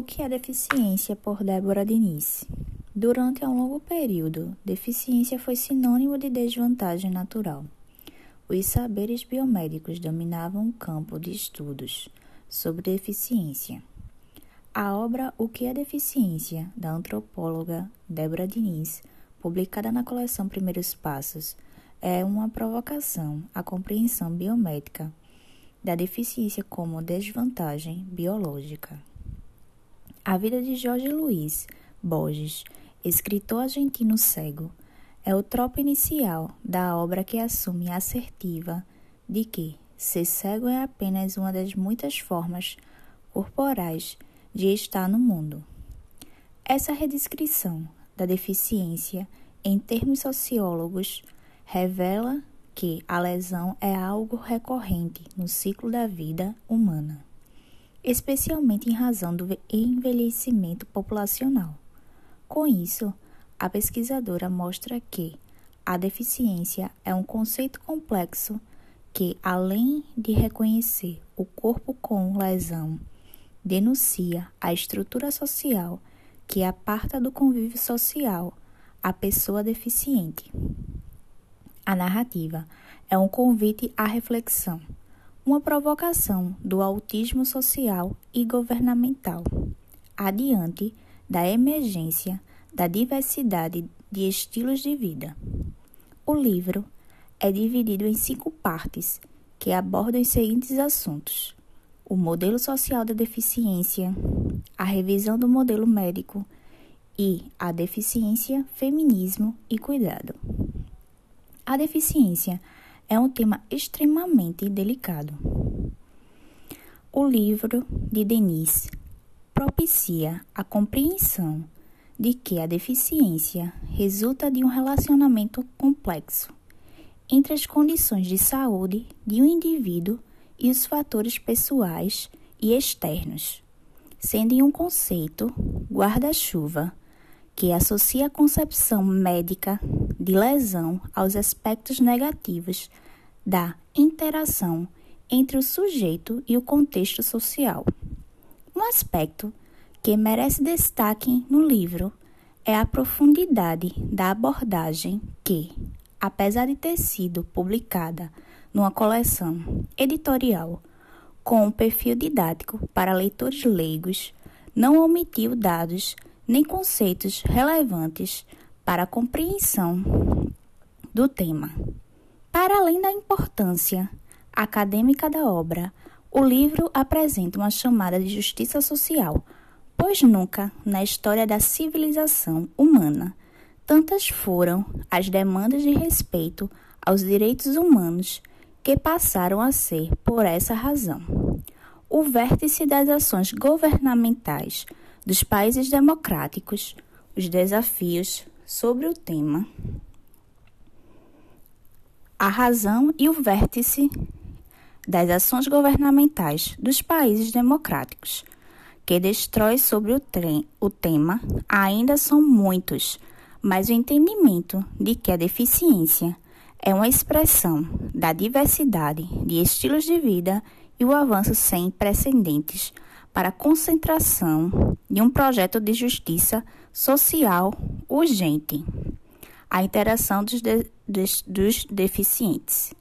O que é deficiência por Débora Diniz? Durante um longo período, deficiência foi sinônimo de desvantagem natural. Os saberes biomédicos dominavam o campo de estudos sobre deficiência. A obra O que é deficiência, da antropóloga Débora Diniz, publicada na coleção Primeiros Passos, é uma provocação à compreensão biomédica da deficiência como desvantagem biológica. A vida de Jorge Luiz Borges, escritor argentino cego, é o tropo inicial da obra que assume a assertiva de que ser cego é apenas uma das muitas formas corporais de estar no mundo. Essa redescrição da deficiência em termos sociólogos revela que a lesão é algo recorrente no ciclo da vida humana especialmente em razão do envelhecimento populacional. Com isso, a pesquisadora mostra que a deficiência é um conceito complexo que, além de reconhecer o corpo com lesão, denuncia a estrutura social que aparta do convívio social a pessoa deficiente. A narrativa é um convite à reflexão uma provocação do autismo social e governamental, adiante da emergência da diversidade de estilos de vida. O livro é dividido em cinco partes que abordam os seguintes assuntos: o modelo social da deficiência, a revisão do modelo médico e a deficiência, feminismo e cuidado. A deficiência é um tema extremamente delicado. O livro de Denise propicia a compreensão de que a deficiência resulta de um relacionamento complexo entre as condições de saúde de um indivíduo e os fatores pessoais e externos, sendo um conceito guarda-chuva que associa a concepção médica de lesão aos aspectos negativos da interação entre o sujeito e o contexto social. Um aspecto que merece destaque no livro é a profundidade da abordagem que, apesar de ter sido publicada numa coleção editorial com um perfil didático para leitores leigos, não omitiu dados nem conceitos relevantes para a compreensão do tema. Para além da importância acadêmica da obra, o livro apresenta uma chamada de justiça social, pois nunca, na história da civilização humana, tantas foram as demandas de respeito aos direitos humanos que passaram a ser por essa razão. O vértice das ações governamentais dos países democráticos, os desafios sobre o tema, a razão e o vértice das ações governamentais dos países democráticos, que destrói sobre o, o tema ainda são muitos, mas o entendimento de que a deficiência é uma expressão da diversidade de estilos de vida e o avanço sem precedentes para a concentração de um projeto de justiça social urgente. A interação dos, de, dos, dos deficientes.